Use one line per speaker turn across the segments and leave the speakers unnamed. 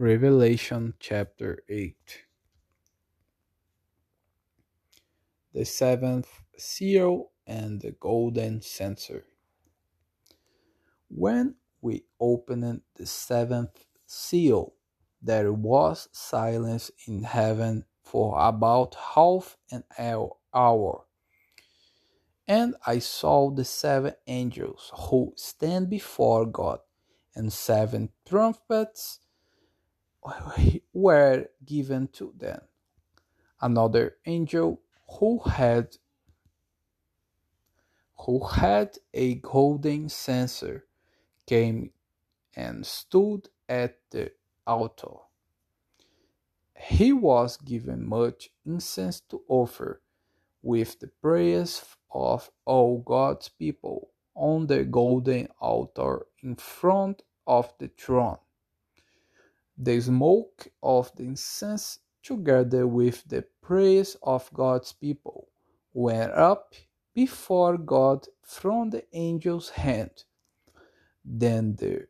Revelation chapter 8 The seventh seal and the golden censer. When we opened the seventh seal, there was silence in heaven for about half an hour. And I saw the seven angels who stand before God, and seven trumpets were given to them. Another angel who had who had a golden censer came and stood at the altar. He was given much incense to offer with the prayers of all God's people on the golden altar in front of the throne. The smoke of the incense, together with the praise of God's people, went up before God from the angel's hand. Then the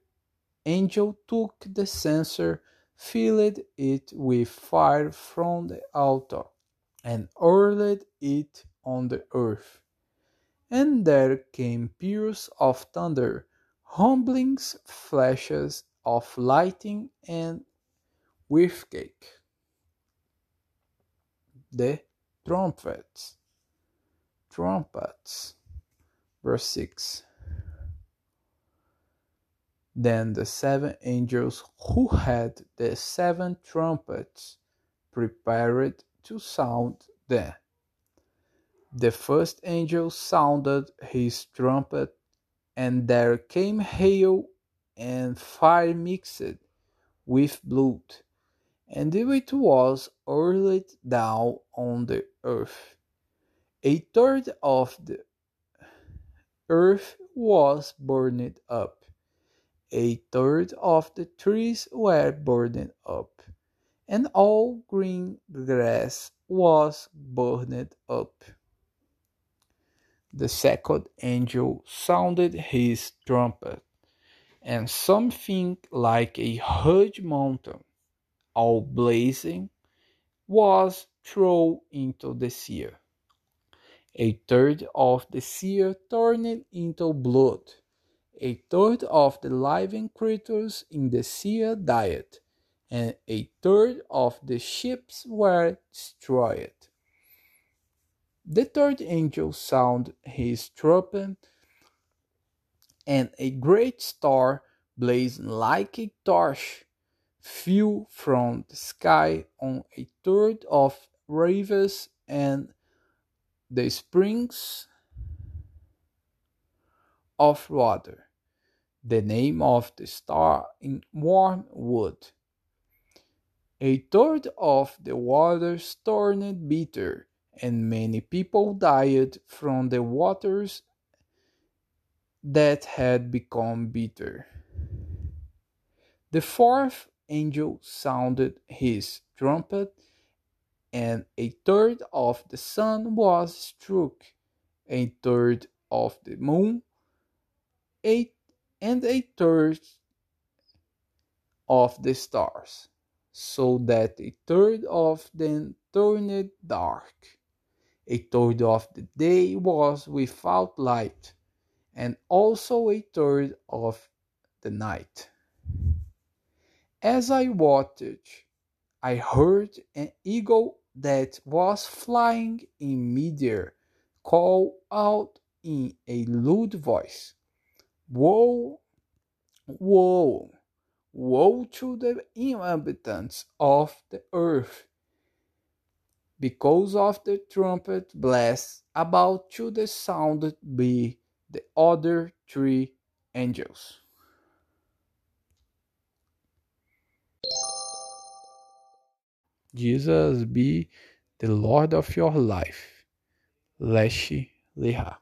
angel took the censer, filled it with fire from the altar, and hurled it on the earth. And there came peals of thunder, rumblings, flashes, of lighting and with cake. The trumpets. Trumpets. Verse 6. Then the seven angels who had the seven trumpets prepared to sound them. The first angel sounded his trumpet, and there came hail and fire mixed with blood, and it was hurled down on the earth. A third of the earth was burned up, a third of the trees were burned up, and all green grass was burned up. The second angel sounded his trumpet and something like a huge mountain, all blazing, was thrown into the sea. A third of the sea turned into blood. A third of the living creatures in the sea died, and a third of the ships were destroyed. The third angel sounded his trumpet and a great star blazing like a torch fell from the sky on a third of rivers and the springs of water. The name of the star in Wormwood. A third of the waters turned bitter, and many people died from the waters that had become bitter. The fourth angel sounded his trumpet, and a third of the sun was struck, a third of the moon, a, and a third of the stars, so that a third of them turned dark. A third of the day was without light and also a third of the night. As I watched, I heard an eagle that was flying in midair call out in a loud voice, Woe, woe, woe to the inhabitants of the earth, because of the trumpet blast about to the sound be the other three angels. Jesus be the Lord of your life. Leshe Leha.